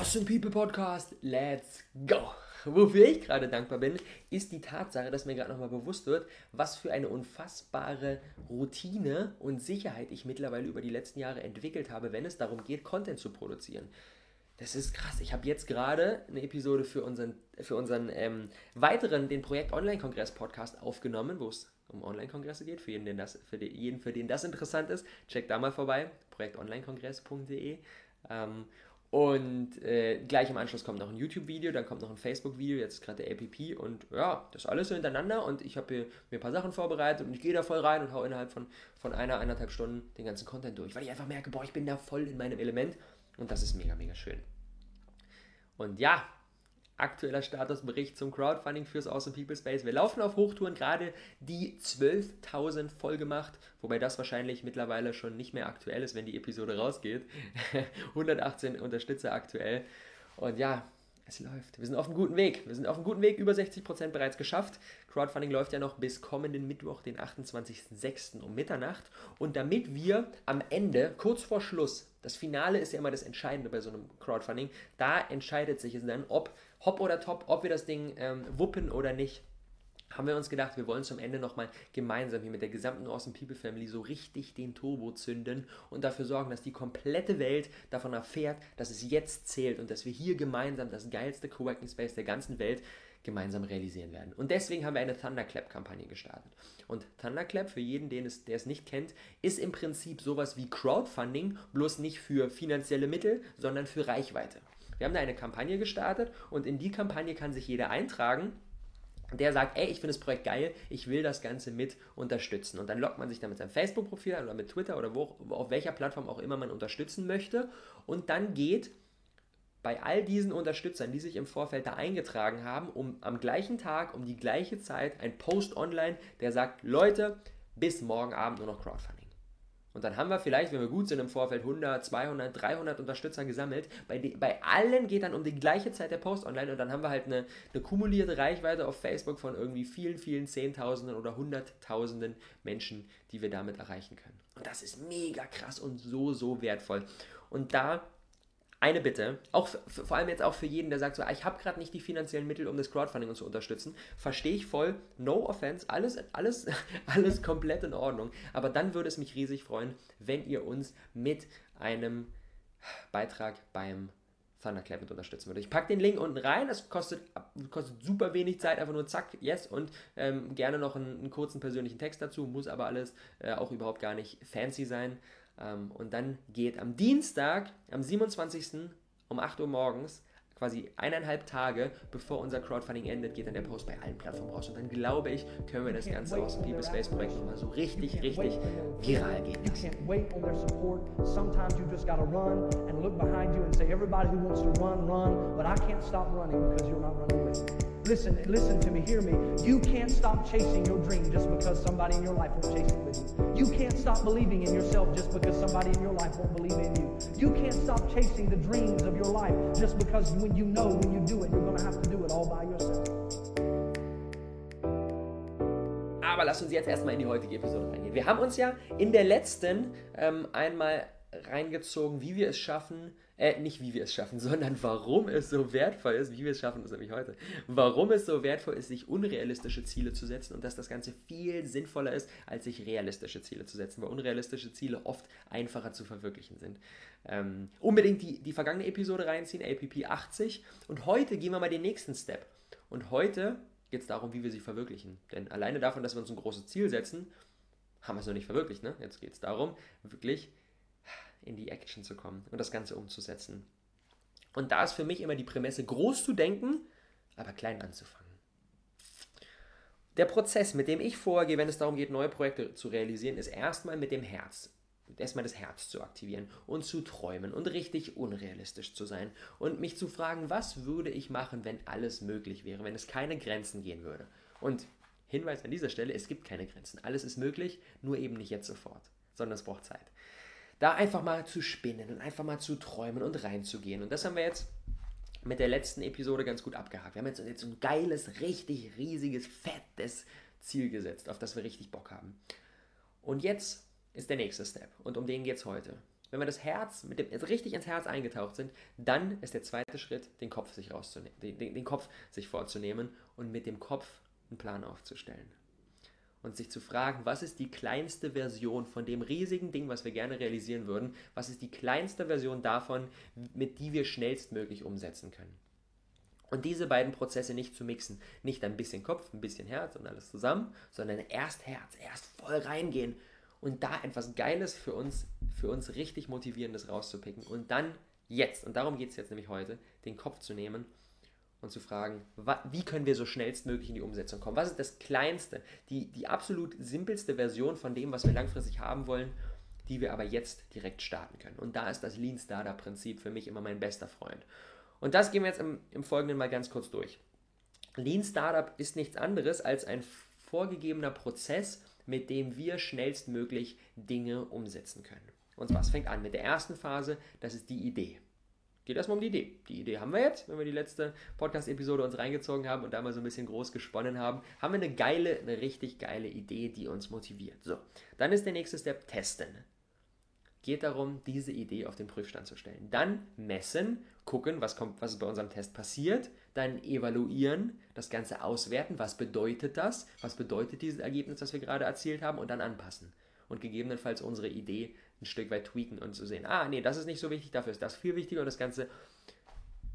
Awesome People Podcast. Let's go. Wofür ich gerade dankbar bin, ist die Tatsache, dass mir gerade nochmal bewusst wird, was für eine unfassbare Routine und Sicherheit ich mittlerweile über die letzten Jahre entwickelt habe, wenn es darum geht, Content zu produzieren. Das ist krass. Ich habe jetzt gerade eine Episode für unseren, für unseren ähm, weiteren, den Projekt Online-Kongress-Podcast aufgenommen, wo es um Online-Kongresse geht. Für jeden, den das, für jeden, für den das interessant ist, checkt da mal vorbei. projektonlinekongress.de. Ähm, und äh, gleich im Anschluss kommt noch ein YouTube-Video, dann kommt noch ein Facebook-Video, jetzt ist gerade der APP und ja, das alles so hintereinander und ich habe mir ein paar Sachen vorbereitet und ich gehe da voll rein und hau innerhalb von, von einer, eineinhalb Stunden den ganzen Content durch, weil ich einfach merke, boah, ich bin da voll in meinem Element und das ist mega, mega schön. Und ja, aktueller Statusbericht zum Crowdfunding fürs Awesome People Space. Wir laufen auf Hochtouren, gerade die 12.000 voll gemacht, wobei das wahrscheinlich mittlerweile schon nicht mehr aktuell ist, wenn die Episode rausgeht. 118 Unterstützer aktuell. Und ja, es läuft. Wir sind auf einem guten Weg. Wir sind auf einem guten Weg, über 60% bereits geschafft. Crowdfunding läuft ja noch bis kommenden Mittwoch, den 28.06. um Mitternacht. Und damit wir am Ende, kurz vor Schluss, das Finale ist ja immer das Entscheidende bei so einem Crowdfunding, da entscheidet sich es dann, ob hopp oder top, ob wir das Ding ähm, wuppen oder nicht haben wir uns gedacht, wir wollen zum Ende nochmal gemeinsam hier mit der gesamten Awesome People Family so richtig den Turbo zünden und dafür sorgen, dass die komplette Welt davon erfährt, dass es jetzt zählt und dass wir hier gemeinsam das geilste Coworking Space der ganzen Welt gemeinsam realisieren werden. Und deswegen haben wir eine Thunderclap-Kampagne gestartet. Und Thunderclap, für jeden, den es, der es nicht kennt, ist im Prinzip sowas wie Crowdfunding, bloß nicht für finanzielle Mittel, sondern für Reichweite. Wir haben da eine Kampagne gestartet und in die Kampagne kann sich jeder eintragen der sagt, ey, ich finde das Projekt geil, ich will das Ganze mit unterstützen. Und dann loggt man sich dann mit seinem Facebook-Profil oder mit Twitter oder wo, auf welcher Plattform auch immer man unterstützen möchte. Und dann geht bei all diesen Unterstützern, die sich im Vorfeld da eingetragen haben, um am gleichen Tag, um die gleiche Zeit ein Post online, der sagt, Leute, bis morgen Abend nur noch Crowdfunding. Und dann haben wir vielleicht, wenn wir gut sind, im Vorfeld 100, 200, 300 Unterstützer gesammelt. Bei, die, bei allen geht dann um die gleiche Zeit der Post online und dann haben wir halt eine, eine kumulierte Reichweite auf Facebook von irgendwie vielen, vielen Zehntausenden oder Hunderttausenden Menschen, die wir damit erreichen können. Und das ist mega krass und so, so wertvoll. Und da eine Bitte, auch für, vor allem jetzt auch für jeden, der sagt so, ah, ich habe gerade nicht die finanziellen Mittel, um das Crowdfunding zu unterstützen, verstehe ich voll, no offense, alles, alles, alles komplett in Ordnung. Aber dann würde es mich riesig freuen, wenn ihr uns mit einem Beitrag beim Thunderclap mit unterstützen würde. Ich packe den Link unten rein, das kostet, kostet super wenig Zeit, einfach nur zack, yes und ähm, gerne noch einen, einen, kurzen persönlichen Text dazu, muss aber alles äh, auch überhaupt gar nicht fancy sein. Ähm, und dann geht am Dienstag, am 27. um 8 Uhr morgens, quasi eineinhalb Tage bevor unser Crowdfunding endet, geht dann der Post bei allen Plattformen raus. Und dann glaube ich, können wir das ganze aus dem People Space Projekt nochmal so richtig, richtig viral gehen lassen. Sometimes you just gotta run and look behind you and say, everybody who wants to run, run, but I can't stop running because you're not running with me. Listen, listen to me, hear me. You can't stop chasing your dream just because somebody in your life won't chase it with you. You can't stop believing in yourself just because somebody in your life won't believe in you. You can't stop chasing the dreams of your life just because when you know when you do it, you're going to have to do it all by yourself. Aber lass uns jetzt erstmal in die heutige Episode reingehen. Wir haben uns ja in der letzten ähm, einmal reingezogen, wie wir es schaffen, äh, nicht wie wir es schaffen, sondern warum es so wertvoll ist, wie wir es schaffen, das nämlich heute, warum es so wertvoll ist, sich unrealistische Ziele zu setzen und dass das Ganze viel sinnvoller ist, als sich realistische Ziele zu setzen, weil unrealistische Ziele oft einfacher zu verwirklichen sind. Ähm, unbedingt die, die vergangene Episode reinziehen, APP 80 und heute gehen wir mal den nächsten Step. Und heute geht es darum, wie wir sie verwirklichen. Denn alleine davon, dass wir uns ein großes Ziel setzen, haben wir es noch nicht verwirklicht. Ne? Jetzt geht es darum, wirklich in die Action zu kommen und das Ganze umzusetzen. Und da ist für mich immer die Prämisse, groß zu denken, aber klein anzufangen. Der Prozess, mit dem ich vorgehe, wenn es darum geht, neue Projekte zu realisieren, ist erstmal mit dem Herz. Erstmal das Herz zu aktivieren und zu träumen und richtig unrealistisch zu sein und mich zu fragen, was würde ich machen, wenn alles möglich wäre, wenn es keine Grenzen gehen würde. Und Hinweis an dieser Stelle, es gibt keine Grenzen. Alles ist möglich, nur eben nicht jetzt sofort, sondern es braucht Zeit da einfach mal zu spinnen und einfach mal zu träumen und reinzugehen. Und das haben wir jetzt mit der letzten Episode ganz gut abgehakt. Wir haben jetzt, jetzt ein geiles, richtig riesiges, fettes Ziel gesetzt, auf das wir richtig Bock haben. Und jetzt ist der nächste Step und um den geht es heute. wenn wir das Herz mit dem richtig ins Herz eingetaucht sind, dann ist der zweite Schritt, den Kopf sich rauszunehmen, den, den Kopf sich vorzunehmen und mit dem Kopf einen Plan aufzustellen. Und sich zu fragen, was ist die kleinste Version von dem riesigen Ding, was wir gerne realisieren würden, was ist die kleinste Version davon, mit die wir schnellstmöglich umsetzen können. Und diese beiden Prozesse nicht zu mixen. Nicht ein bisschen Kopf, ein bisschen Herz und alles zusammen, sondern erst Herz, erst voll reingehen und da etwas Geiles für uns, für uns richtig Motivierendes rauszupicken. Und dann jetzt, und darum geht es jetzt nämlich heute, den Kopf zu nehmen und zu fragen, wie können wir so schnellstmöglich in die Umsetzung kommen? Was ist das Kleinste, die, die absolut simpelste Version von dem, was wir langfristig haben wollen, die wir aber jetzt direkt starten können? Und da ist das Lean Startup Prinzip für mich immer mein bester Freund. Und das gehen wir jetzt im, im Folgenden mal ganz kurz durch. Lean Startup ist nichts anderes als ein vorgegebener Prozess, mit dem wir schnellstmöglich Dinge umsetzen können. Und zwar, es fängt an mit der ersten Phase, das ist die Idee. Geht erstmal um die Idee. Die Idee haben wir jetzt, wenn wir die letzte Podcast-Episode uns reingezogen haben und da mal so ein bisschen groß gesponnen haben, haben wir eine geile, eine richtig geile Idee, die uns motiviert. So, dann ist der nächste Step testen geht darum, diese Idee auf den Prüfstand zu stellen. Dann messen, gucken, was, kommt, was bei unserem Test passiert, dann evaluieren, das Ganze auswerten, was bedeutet das, was bedeutet dieses Ergebnis, das wir gerade erzielt haben und dann anpassen. Und gegebenenfalls unsere Idee ein Stück weit tweaken und zu sehen, ah, nee, das ist nicht so wichtig, dafür ist das viel wichtiger und das Ganze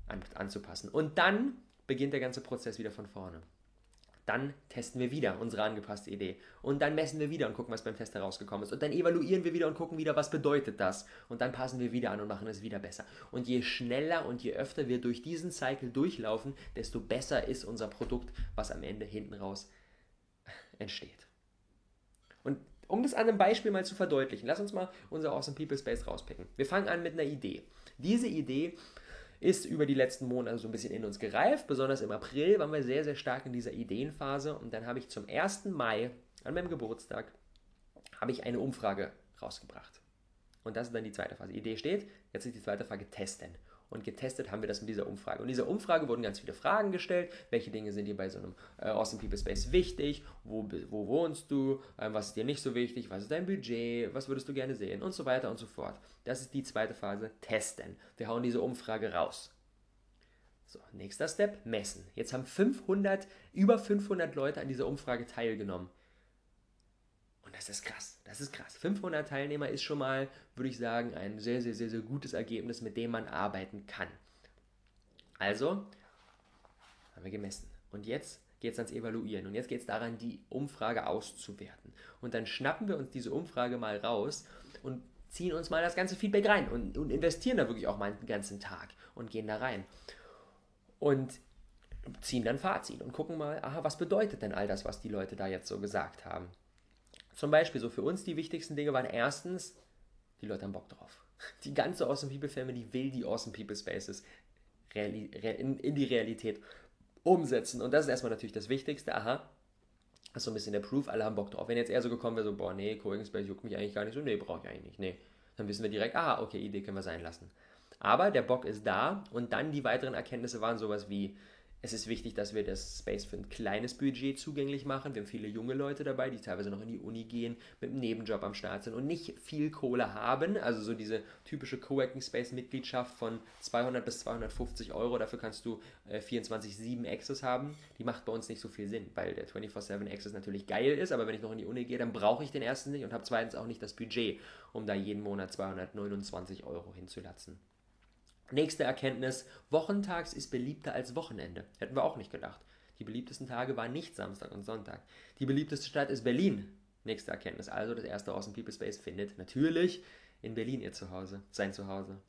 an, anzupassen. Und dann beginnt der ganze Prozess wieder von vorne. Dann testen wir wieder unsere angepasste Idee. Und dann messen wir wieder und gucken, was beim Test herausgekommen ist. Und dann evaluieren wir wieder und gucken wieder, was bedeutet das. Und dann passen wir wieder an und machen es wieder besser. Und je schneller und je öfter wir durch diesen Cycle durchlaufen, desto besser ist unser Produkt, was am Ende hinten raus entsteht. Und um das an einem Beispiel mal zu verdeutlichen, lass uns mal unser Awesome People Space rauspicken. Wir fangen an mit einer Idee. Diese Idee ist über die letzten Monate so ein bisschen in uns gereift. Besonders im April waren wir sehr, sehr stark in dieser Ideenphase. Und dann habe ich zum 1. Mai, an meinem Geburtstag, habe ich eine Umfrage rausgebracht. Und das ist dann die zweite Phase. Idee steht, jetzt ist die zweite Frage testen. Und getestet haben wir das mit dieser Umfrage. Und in dieser Umfrage wurden ganz viele Fragen gestellt. Welche Dinge sind dir bei so einem äh, Awesome People Space wichtig? Wo, wo wohnst du? Ähm, was ist dir nicht so wichtig? Was ist dein Budget? Was würdest du gerne sehen? Und so weiter und so fort. Das ist die zweite Phase, testen. Wir hauen diese Umfrage raus. So, nächster Step, messen. Jetzt haben 500, über 500 Leute an dieser Umfrage teilgenommen. Das ist krass. Das ist krass. 500 Teilnehmer ist schon mal, würde ich sagen, ein sehr, sehr, sehr, sehr gutes Ergebnis, mit dem man arbeiten kann. Also, haben wir gemessen. Und jetzt geht es ans Evaluieren. Und jetzt geht es daran, die Umfrage auszuwerten. Und dann schnappen wir uns diese Umfrage mal raus und ziehen uns mal das ganze Feedback rein und, und investieren da wirklich auch mal einen ganzen Tag und gehen da rein. Und ziehen dann Fazit und gucken mal, aha, was bedeutet denn all das, was die Leute da jetzt so gesagt haben. Zum Beispiel, so für uns die wichtigsten Dinge waren erstens, die Leute haben Bock drauf. Die ganze Awesome People Family will die Awesome People Spaces in, die Realität umsetzen. Und das ist erstmal natürlich das Wichtigste. Aha, das ist so ein bisschen der Proof, alle haben Bock drauf. Wenn jetzt eher so gekommen wäre, so, boah, nee, Space juckt mich eigentlich gar nicht so, nee, brauche ich eigentlich nicht, nee. Dann wissen wir direkt, ah, okay, Idee können wir sein lassen. Aber der Bock ist da und dann die weiteren Erkenntnisse waren sowas wie, es ist wichtig, dass wir das Space für ein kleines Budget zugänglich machen. Wir haben viele junge Leute dabei, die teilweise noch in die Uni gehen, mit einem Nebenjob am Start sind und nicht viel Kohle haben. Also so diese typische Coworking Space Mitgliedschaft von 200 bis 250 Euro. Dafür kannst du äh, 24-7 Access haben. Die macht bei uns nicht so viel Sinn, weil der 24-7 Access natürlich geil ist. Aber wenn ich noch in die Uni gehe, dann brauche ich den ersten nicht und habe zweitens auch nicht das Budget, um da jeden Monat 229 Euro hinzulatzen. Nächste Erkenntnis, wochentags ist beliebter als Wochenende. Hätten wir auch nicht gedacht. Die beliebtesten Tage waren nicht Samstag und Sonntag. Die beliebteste Stadt ist Berlin. Nächste Erkenntnis, also das erste Awesome People Space findet natürlich in Berlin ihr Zuhause, sein Zuhause.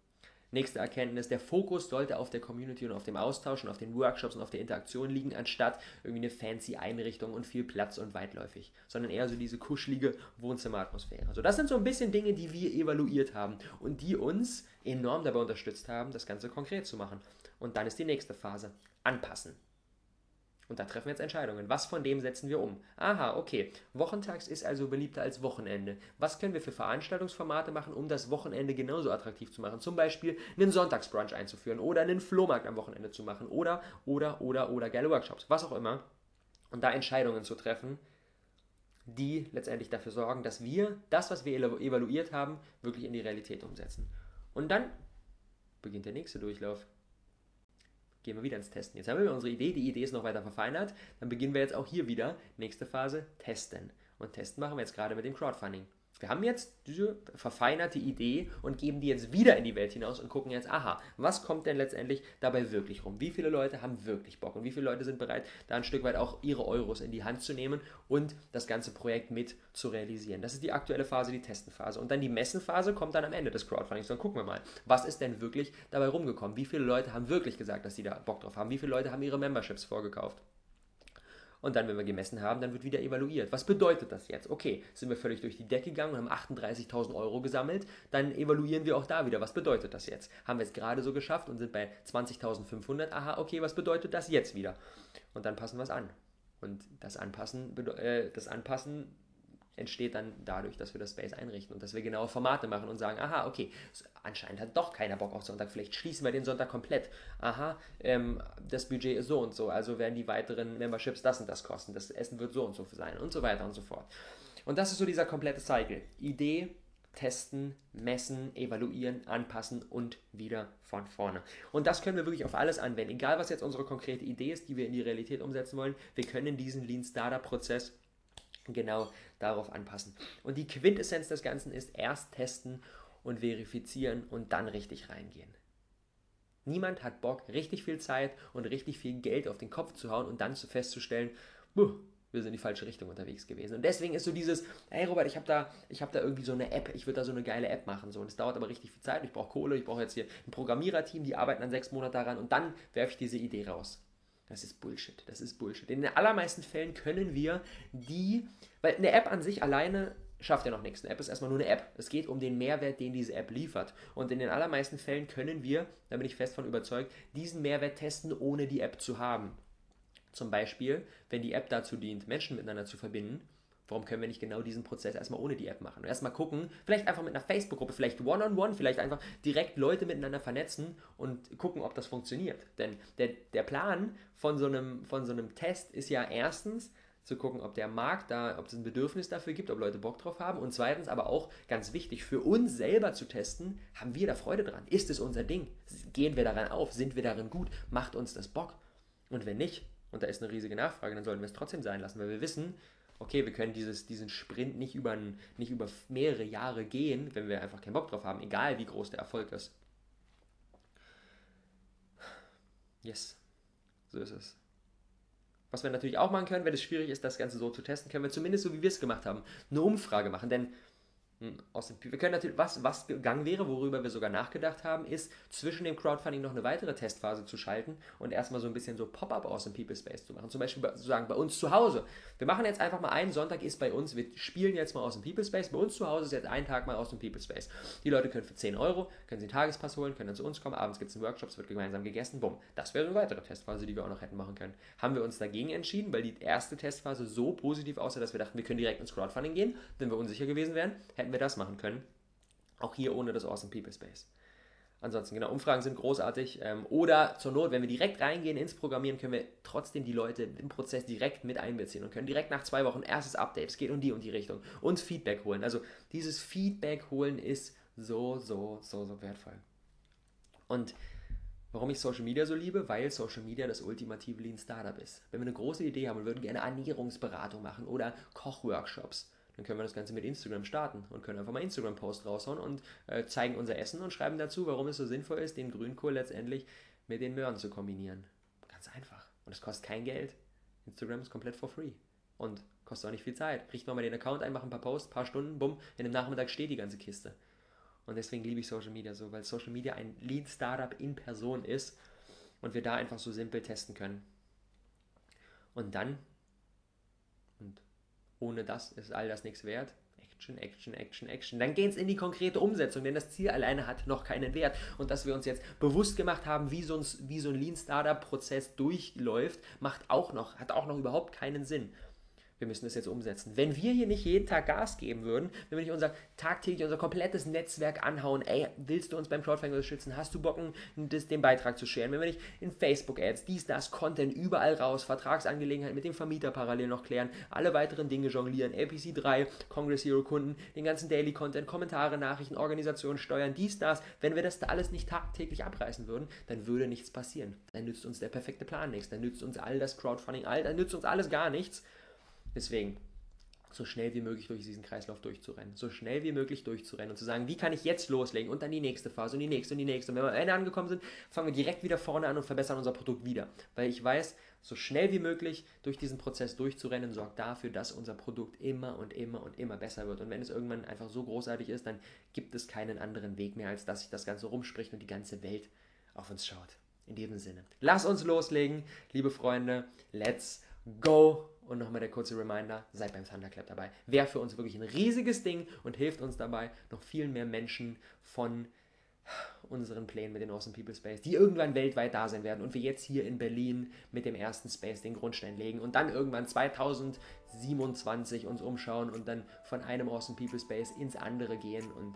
Nächste Erkenntnis, der Fokus sollte auf der Community und auf dem Austausch und auf den Workshops und auf der Interaktion liegen, anstatt irgendwie eine fancy Einrichtung und viel Platz und weitläufig, sondern eher so diese kuschelige Wohnzimmeratmosphäre. So, das sind so ein bisschen Dinge, die wir evaluiert haben und die uns enorm dabei unterstützt haben, das Ganze konkret zu machen. Und dann ist die nächste Phase, anpassen. Und da treffen wir jetzt Entscheidungen. Was von dem setzen wir um? Aha, okay. Wochentags ist also beliebter als Wochenende. Was können wir für Veranstaltungsformate machen, um das Wochenende genauso attraktiv zu machen? Zum Beispiel einen Sonntagsbrunch einzuführen oder einen Flohmarkt am Wochenende zu machen oder, oder, oder, oder geile Workshops. Was auch immer. Und da Entscheidungen zu treffen, die letztendlich dafür sorgen, dass wir das, was wir evaluiert haben, wirklich in die Realität umsetzen. Und dann beginnt der nächste Durchlauf. Gehen wir wieder ins Testen. Jetzt haben wir unsere Idee, die Idee ist noch weiter verfeinert. Dann beginnen wir jetzt auch hier wieder. Nächste Phase, testen. Und testen machen wir jetzt gerade mit dem Crowdfunding. Wir haben jetzt diese verfeinerte Idee und geben die jetzt wieder in die Welt hinaus und gucken jetzt, aha, was kommt denn letztendlich dabei wirklich rum? Wie viele Leute haben wirklich Bock und wie viele Leute sind bereit, da ein Stück weit auch ihre Euros in die Hand zu nehmen und das ganze Projekt mit zu realisieren? Das ist die aktuelle Phase, die Testenphase. Und dann die Messenphase kommt dann am Ende des Crowdfundings. Dann gucken wir mal, was ist denn wirklich dabei rumgekommen? Wie viele Leute haben wirklich gesagt, dass sie da Bock drauf haben? Wie viele Leute haben ihre Memberships vorgekauft? Und dann, wenn wir gemessen haben, dann wird wieder evaluiert. Was bedeutet das jetzt? Okay, sind wir völlig durch die Decke gegangen und haben 38.000 Euro gesammelt, dann evaluieren wir auch da wieder. Was bedeutet das jetzt? Haben wir es gerade so geschafft und sind bei 20.500? Aha, okay, was bedeutet das jetzt wieder? Und dann passen wir es an. Und das Anpassen, äh, das Anpassen entsteht dann dadurch, dass wir das Space einrichten und dass wir genaue Formate machen und sagen, aha, okay, anscheinend hat doch keiner Bock auf Sonntag, vielleicht schließen wir den Sonntag komplett. Aha, ähm, das Budget ist so und so, also werden die weiteren Memberships das und das kosten, das Essen wird so und so sein und so weiter und so fort. Und das ist so dieser komplette Cycle. Idee, testen, messen, evaluieren, anpassen und wieder von vorne. Und das können wir wirklich auf alles anwenden. Egal, was jetzt unsere konkrete Idee ist, die wir in die Realität umsetzen wollen, wir können diesen Lean Startup Prozess genau darauf anpassen. Und die Quintessenz des Ganzen ist erst testen und verifizieren und dann richtig reingehen. Niemand hat Bock, richtig viel Zeit und richtig viel Geld auf den Kopf zu hauen und dann festzustellen, wir sind in die falsche Richtung unterwegs gewesen. Und deswegen ist so dieses, hey Robert, ich habe da, hab da irgendwie so eine App, ich würde da so eine geile App machen. So. Und es dauert aber richtig viel Zeit, ich brauche Kohle, ich brauche jetzt hier ein Programmiererteam, die arbeiten dann sechs Monate daran und dann werfe ich diese Idee raus. Das ist Bullshit. Das ist Bullshit. In den allermeisten Fällen können wir die, weil eine App an sich alleine schafft ja noch nichts. Eine App ist erstmal nur eine App. Es geht um den Mehrwert, den diese App liefert. Und in den allermeisten Fällen können wir, da bin ich fest von überzeugt, diesen Mehrwert testen, ohne die App zu haben. Zum Beispiel, wenn die App dazu dient, Menschen miteinander zu verbinden, Warum können wir nicht genau diesen Prozess erstmal ohne die App machen? Erstmal gucken, vielleicht einfach mit einer Facebook-Gruppe, vielleicht One-on-One, -on -one, vielleicht einfach direkt Leute miteinander vernetzen und gucken, ob das funktioniert. Denn der, der Plan von so, einem, von so einem Test ist ja erstens, zu gucken, ob der Markt da, ob es ein Bedürfnis dafür gibt, ob Leute Bock drauf haben. Und zweitens aber auch ganz wichtig, für uns selber zu testen, haben wir da Freude dran? Ist es unser Ding? Gehen wir daran auf? Sind wir darin gut? Macht uns das Bock? Und wenn nicht, und da ist eine riesige Nachfrage, dann sollten wir es trotzdem sein lassen, weil wir wissen, okay, wir können dieses, diesen Sprint nicht über, nicht über mehrere Jahre gehen, wenn wir einfach keinen Bock drauf haben, egal wie groß der Erfolg ist. Yes, so ist es. Was wir natürlich auch machen können, wenn es schwierig ist, das Ganze so zu testen, können wir zumindest so wie wir es gemacht haben, eine Umfrage machen. Denn aus dem, wir können natürlich, was, was gegangen wäre, worüber wir sogar nachgedacht haben, ist zwischen dem Crowdfunding noch eine weitere Testphase zu schalten und erstmal so ein bisschen so Pop-up aus dem People Space zu machen. Zum Beispiel bei, zu sagen, bei uns zu Hause. Wir machen jetzt einfach mal einen Sonntag ist bei uns, wir spielen jetzt mal aus dem People Space. Bei uns zu Hause ist jetzt ein Tag mal aus dem People Space. Die Leute können für 10 Euro, können sie einen Tagespass holen, können dann zu uns kommen, abends gibt es einen Workshop, es wird gemeinsam gegessen, bumm. Das wäre eine weitere Testphase, die wir auch noch hätten machen können. Haben wir uns dagegen entschieden, weil die erste Testphase so positiv aussah, dass wir dachten, wir können direkt ins Crowdfunding gehen. Wenn wir unsicher gewesen wären, hätten wir das machen können. Auch hier ohne das Awesome People Space. Ansonsten, genau, Umfragen sind großartig. Ähm, oder zur Not, wenn wir direkt reingehen ins Programmieren, können wir trotzdem die Leute im Prozess direkt mit einbeziehen und können direkt nach zwei Wochen erstes Update, es geht um die und die Richtung, uns Feedback holen. Also dieses Feedback holen ist so, so, so, so wertvoll. Und warum ich Social Media so liebe? Weil Social Media das ultimative Lean Startup ist. Wenn wir eine große Idee haben und würden gerne Ernährungsberatung machen oder Kochworkshops, dann können wir das Ganze mit Instagram starten und können einfach mal Instagram-Post raushauen und äh, zeigen unser Essen und schreiben dazu, warum es so sinnvoll ist, den Grünkohl letztendlich mit den Möhren zu kombinieren. Ganz einfach. Und es kostet kein Geld. Instagram ist komplett for free. Und kostet auch nicht viel Zeit. Richten wir mal den Account ein, machen ein paar Posts, ein paar Stunden, bumm, in dem Nachmittag steht die ganze Kiste. Und deswegen liebe ich Social Media so, weil Social Media ein Lead Startup in Person ist und wir da einfach so simpel testen können. Und dann, ohne das ist all das nichts wert. Action, Action, Action, Action. Dann geht es in die konkrete Umsetzung, denn das Ziel alleine hat noch keinen Wert. Und dass wir uns jetzt bewusst gemacht haben, wie so ein, wie so ein Lean Startup Prozess durchläuft, macht auch noch, hat auch noch überhaupt keinen Sinn. Wir müssen das jetzt umsetzen. Wenn wir hier nicht jeden Tag Gas geben würden, wenn wir nicht unser tagtäglich unser komplettes Netzwerk anhauen, ey, willst du uns beim Crowdfunding unterstützen? Hast du Bock, das, den Beitrag zu scheren? Wenn wir nicht in Facebook-Ads, dies, das, Content überall raus, Vertragsangelegenheiten mit dem Vermieter parallel noch klären, alle weiteren Dinge jonglieren, LPC 3, Congress Hero Kunden, den ganzen Daily Content, Kommentare, Nachrichten, Organisationen, Steuern, dies, das, wenn wir das da alles nicht tagtäglich abreißen würden, dann würde nichts passieren. Dann nützt uns der perfekte Plan nichts, dann nützt uns all das Crowdfunding, all, dann nützt uns alles gar nichts Deswegen, so schnell wie möglich durch diesen Kreislauf durchzurennen. So schnell wie möglich durchzurennen und zu sagen, wie kann ich jetzt loslegen und dann die nächste Phase und die nächste und die nächste. Und wenn wir am Ende angekommen sind, fangen wir direkt wieder vorne an und verbessern unser Produkt wieder. Weil ich weiß, so schnell wie möglich durch diesen Prozess durchzurennen, sorgt dafür, dass unser Produkt immer und immer und immer besser wird. Und wenn es irgendwann einfach so großartig ist, dann gibt es keinen anderen Weg mehr, als dass sich das Ganze rumspricht und die ganze Welt auf uns schaut. In diesem Sinne, lass uns loslegen, liebe Freunde. Let's go! Und nochmal der kurze Reminder, seid beim Thunderclap dabei. Wäre für uns wirklich ein riesiges Ding und hilft uns dabei, noch viel mehr Menschen von unseren Plänen mit den Awesome People Space, die irgendwann weltweit da sein werden und wir jetzt hier in Berlin mit dem ersten Space den Grundstein legen und dann irgendwann 2027 uns umschauen und dann von einem Awesome People Space ins andere gehen und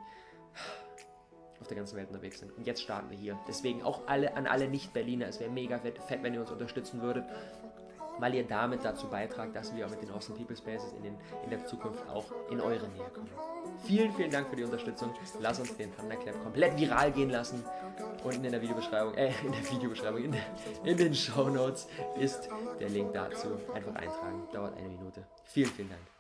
auf der ganzen Welt unterwegs sind. Und jetzt starten wir hier. Deswegen auch alle an alle Nicht-Berliner, es wäre mega fett, wenn ihr uns unterstützen würdet weil ihr damit dazu beitragt, dass wir mit den Awesome People Spaces in, den, in der Zukunft auch in eure Nähe kommen. Vielen, vielen Dank für die Unterstützung. Lass uns den Thunderclap komplett viral gehen lassen. Unten in der Videobeschreibung, äh, in der Videobeschreibung, in, der, in den Show Notes ist der Link dazu. Einfach eintragen. Dauert eine Minute. Vielen, vielen Dank.